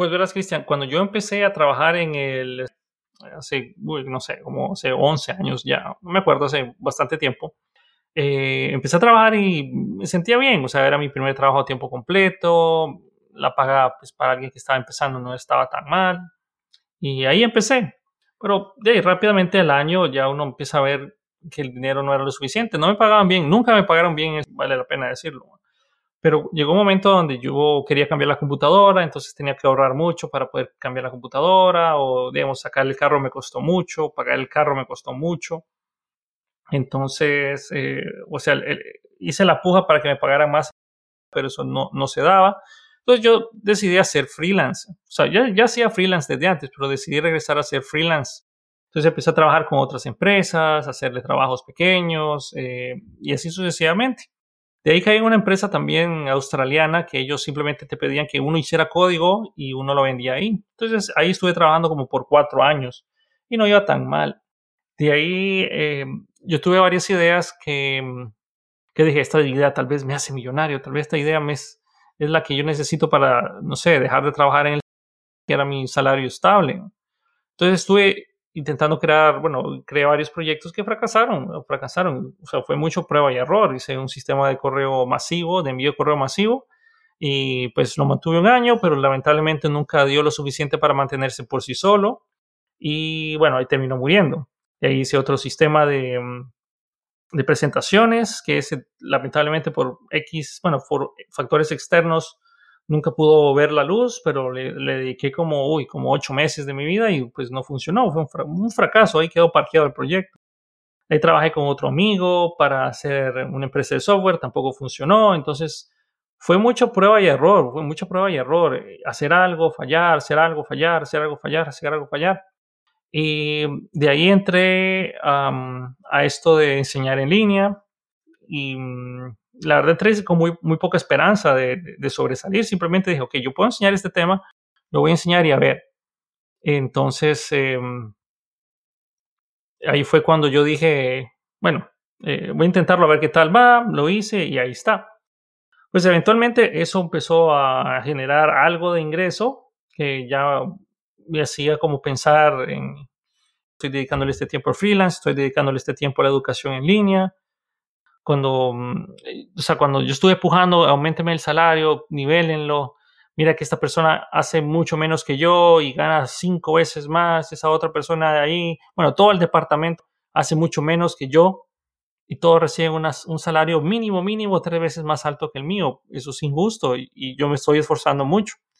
Pues verás, Cristian, cuando yo empecé a trabajar en el, hace, no sé, como hace 11 años ya, no me acuerdo, hace bastante tiempo, eh, empecé a trabajar y me sentía bien, o sea, era mi primer trabajo a tiempo completo, la paga pues, para alguien que estaba empezando no estaba tan mal, y ahí empecé. Pero de ahí, rápidamente al año ya uno empieza a ver que el dinero no era lo suficiente, no me pagaban bien, nunca me pagaron bien, vale la pena decirlo. Pero llegó un momento donde yo quería cambiar la computadora, entonces tenía que ahorrar mucho para poder cambiar la computadora, o digamos, sacar el carro me costó mucho, pagar el carro me costó mucho. Entonces, eh, o sea, hice la puja para que me pagaran más, pero eso no, no se daba. Entonces yo decidí hacer freelance. O sea, ya, ya hacía freelance desde antes, pero decidí regresar a hacer freelance. Entonces empecé a trabajar con otras empresas, hacerle trabajos pequeños eh, y así sucesivamente. De ahí caí en una empresa también australiana que ellos simplemente te pedían que uno hiciera código y uno lo vendía ahí. Entonces ahí estuve trabajando como por cuatro años y no iba tan mal. De ahí eh, yo tuve varias ideas que, que dije, esta idea tal vez me hace millonario, tal vez esta idea es, es la que yo necesito para, no sé, dejar de trabajar en el que era mi salario estable. Entonces estuve intentando crear, bueno, creé varios proyectos que fracasaron, fracasaron. O sea, fue mucho prueba y error. Hice un sistema de correo masivo, de envío de correo masivo, y pues lo mantuve un año, pero lamentablemente nunca dio lo suficiente para mantenerse por sí solo. Y bueno, ahí terminó muriendo. Y ahí hice otro sistema de, mm, de presentaciones, que es lamentablemente por X, bueno, por factores externos, nunca pudo ver la luz, pero le, dediqué como, uy, como ocho meses de mi vida y pues no funcionó, fue un, fracaso, ahí quedó parqueado el proyecto. Ahí trabajé con otro amigo para hacer una empresa de software, tampoco funcionó, entonces fue mucha prueba y error, fue mucha prueba y error, hacer algo, fallar, hacer algo, fallar, hacer algo, fallar, hacer algo, fallar. Y de ahí entré a esto de enseñar en línea y mm, la verdad entré con muy, muy poca esperanza de, sobresalir. Simplemente dije, ok, yo puedo enseñar este tema, lo voy a enseñar y a ver. Entonces, em, ahí fue cuando yo dije, bueno, eh, voy a intentarlo a ver qué tal va, lo hice y ahí está. Pues eventualmente eso empezó a generar algo de ingreso que ya me hacía como pensar en, estoy dedicándole este tiempo al freelance, estoy dedicándole este tiempo a la educación en línea. Cuando, mm, o sea, cuando yo estuve pujando, aumenteme el salario, nivelenlo. Mira que esta persona hace mucho menos que yo y gana cinco veces más. Esa otra persona de ahí, bueno, todo el departamento hace mucho menos que yo y todos reciben un salario mínimo, mínimo, tres veces más alto que el mío. Eso es injusto y yo me estoy esforzando mucho.